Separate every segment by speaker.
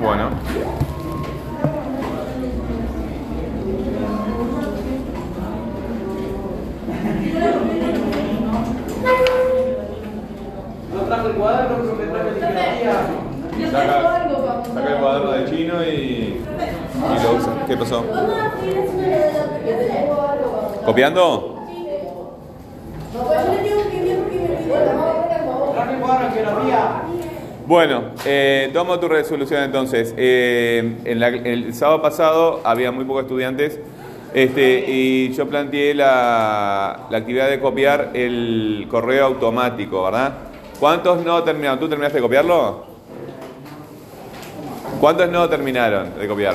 Speaker 1: Bueno.
Speaker 2: No trajo el cuaderno, pero me traje la librería.
Speaker 1: Saca, saca el cuaderno de chino y, y lo usa. ¿Qué pasó? ¿Copiando?
Speaker 2: Traje el cuaderno que lo mía.
Speaker 1: Bueno, eh, tomo tu resolución entonces. Eh, el sábado pasado había muy pocos estudiantes este, y yo planteé la, la actividad de copiar el correo automático, ¿verdad? ¿Cuántos no terminaron? ¿Tú terminaste de copiarlo? ¿Cuántos no terminaron de copiar?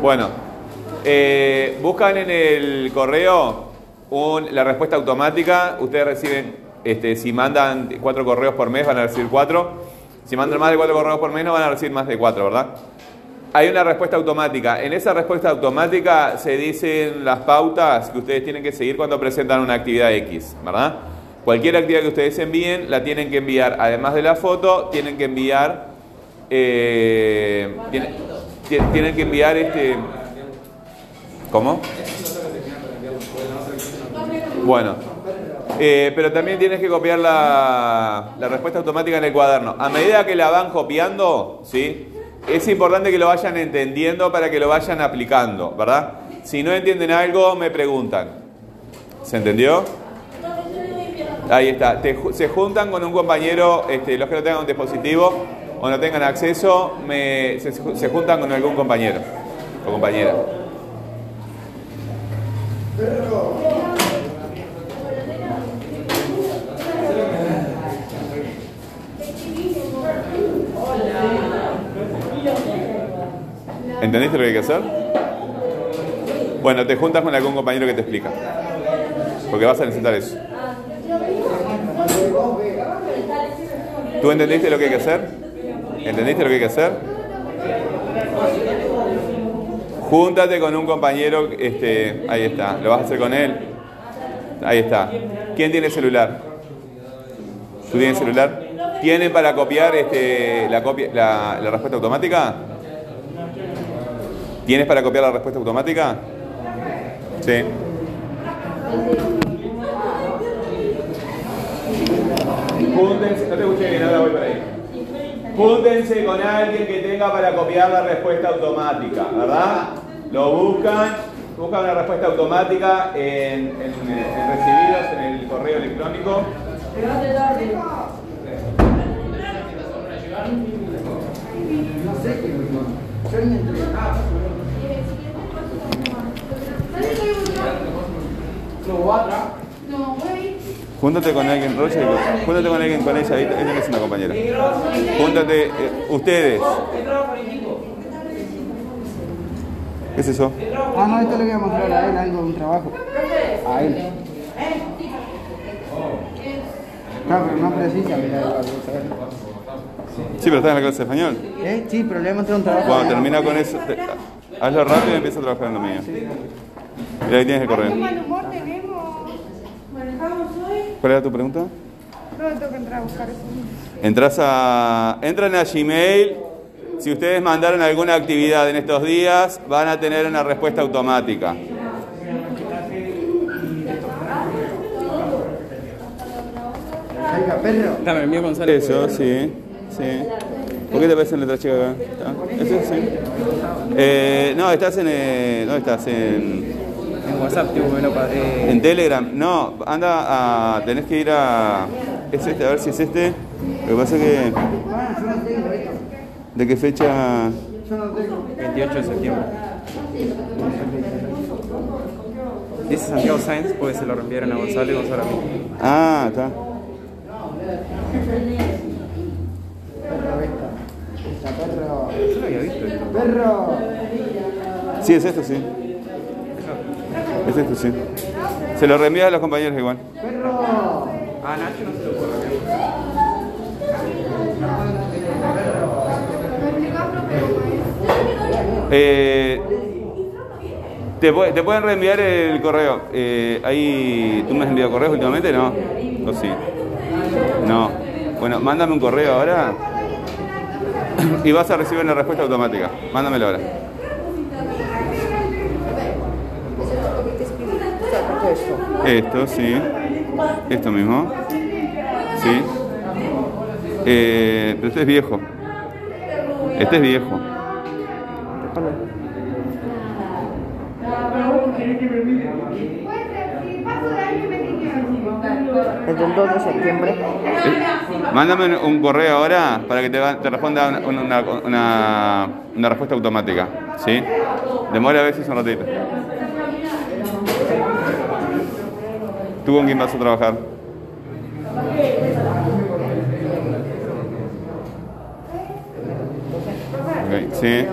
Speaker 1: Bueno, eh, buscan en el correo la respuesta automática. Ustedes reciben, este, si mandan cuatro correos por mes, van a recibir cuatro. Si mandan más de cuatro correos por mes, no van a recibir más de cuatro, ¿verdad? Hay una respuesta automática. En esa respuesta automática se dicen las pautas que ustedes tienen que seguir cuando presentan una actividad X, ¿verdad? Cualquier actividad que ustedes envíen, la tienen que enviar, además de la foto, tienen que enviar, eh, tienen, ti- tienen que enviar este, ¿cómo? Bueno, eh, pero también tienes que copiar la, la respuesta automática en el cuaderno. A medida que la van copiando, ¿sí? Es importante que lo vayan entendiendo para que lo vayan aplicando, ¿verdad? Si no entienden algo, me preguntan. ¿Se entendió? Ahí está. Se juntan con un compañero, este, los que no tengan un dispositivo o no tengan acceso, se juntan con algún compañero o compañera. ¿Entendiste lo que hay que hacer? Bueno, te juntas con algún compañero que te explica. Porque vas a necesitar eso. ¿Tú entendiste lo que hay que hacer? ¿Entendiste lo que hay que hacer? Júntate con un compañero, este, ahí está, lo vas a hacer con él. Ahí está. ¿Quién tiene celular? ¿Tú tienes celular? ¿Tienen para copiar este, la, copia, la, la respuesta automática? ¿Tienes para copiar la respuesta automática? Sí. Júntense, no te escuché bien, ahora voy para ahí. Júntense con alguien que tenga para copiar la respuesta automática, ¿verdad? Lo buscan, buscan una respuesta automática en, en- en recibidos en el correo electrónico.
Speaker 2: Lo voy atrás.
Speaker 1: Júntate con alguien, Roger, júntate con alguien con ella, ella es una compañera. Júntate, eh, ustedes.
Speaker 2: ¿Qué
Speaker 1: es eso?
Speaker 3: Ah, no, esto le voy a mostrar a él algo de un trabajo. A él. Claro, pero no precisa, mira.
Speaker 1: Sí, pero estás en la clase de español.
Speaker 3: ¿Eh? Sí, pero le voy a mostrar un trabajo.
Speaker 1: Cuando termina con eso, te- hazlo rápido y empieza a trabajar en lo mío. Mira, ahí tienes el correo.
Speaker 4: mal humor tenemos. Manejamos hoy.
Speaker 1: ¿Cuál era tu pregunta?
Speaker 4: No, tengo que entrar a buscar eso.
Speaker 1: Entras a, entran a Gmail. Si ustedes mandaron alguna actividad en estos días, van a tener una respuesta automática.
Speaker 3: Perro.
Speaker 5: Dame, el mío González.
Speaker 1: Eso, sí, sí. ¿Por qué te parece en letra chica acá? ¿Está? ¿Eso sí? Eh, no, estás en... eh, ¿Dónde estás? En,
Speaker 5: En WhatsApp, tipo, eh,
Speaker 1: en Telegram. No, anda a... Tenés que ir a... Es este, a ver si es este. Lo que pasa es que...
Speaker 3: No.
Speaker 1: ¿De qué fecha?
Speaker 3: Yo no tengo.
Speaker 5: 28 de septiembre. Dice Santiago Sáenz, pues se lo reenviaron a Gonzalo y Gonzalo a mí.
Speaker 1: Ah, está.
Speaker 3: Perro esta. Esta perro.
Speaker 5: Yo lo había visto esto.
Speaker 3: Perro.
Speaker 1: Sí, es esto, sí. Es esto, sí. Se lo reenvías a los compañeros igual.
Speaker 3: Perro.
Speaker 5: Ah, Nacho no se lo puedo.
Speaker 1: Eh, te pueden reenviar el correo. Eh, ahí, ¿Tú me has enviado correos últimamente? No. ¿O sí? No. Bueno, mándame un correo ahora.
Speaker 2: Y vas a recibir una respuesta automática. Mándamelo ahora. Esto, sí. Esto mismo. Sí. Eh, pero este es viejo. Este es viejo.
Speaker 3: Desde el 2 de septiembre.
Speaker 2: Mándame un correo ahora para que te, responda una, respuesta automática. ¿Sí? Demora a veces un ratito. ¿Tú con quién vas a trabajar? Sí.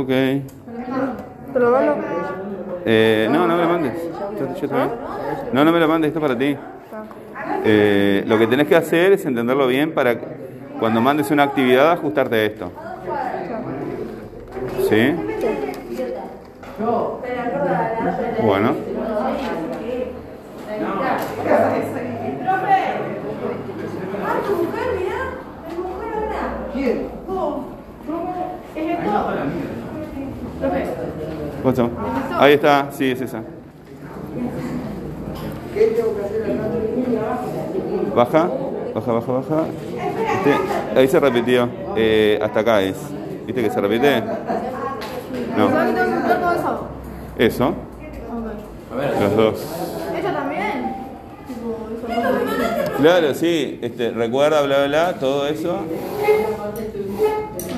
Speaker 2: Ok.
Speaker 4: ¿Te lo mando?
Speaker 2: Eh, no, no me lo mandes. Yo- yo también. No, no me lo mandes, esto es para ti. Eh, lo que tenés que hacer es entenderlo bien para cuando mandes una actividad ajustarte a esto. ¿Sí? Bueno. Ahí está, sí, es esa. Baja, baja, baja, baja. Este, ahí se repitió. Eh, hasta acá es. ¿Viste que se repite? No.
Speaker 4: eso?
Speaker 2: Los dos.
Speaker 4: ¿Ella también?
Speaker 2: Claro, sí. Este, recuerda, bla, bla, bla, todo eso.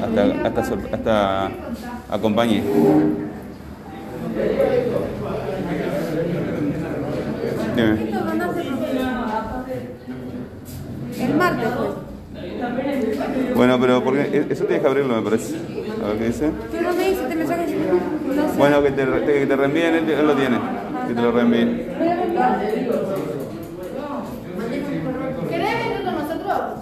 Speaker 2: Hasta, hasta, hasta acompañe. Eso tienes que abrirlo, me parece. A ver qué dice. Bueno, que te, que te reenvíen, él, él, lo tiene. Que te lo reenvíen. ¿Querés venir con nosotros?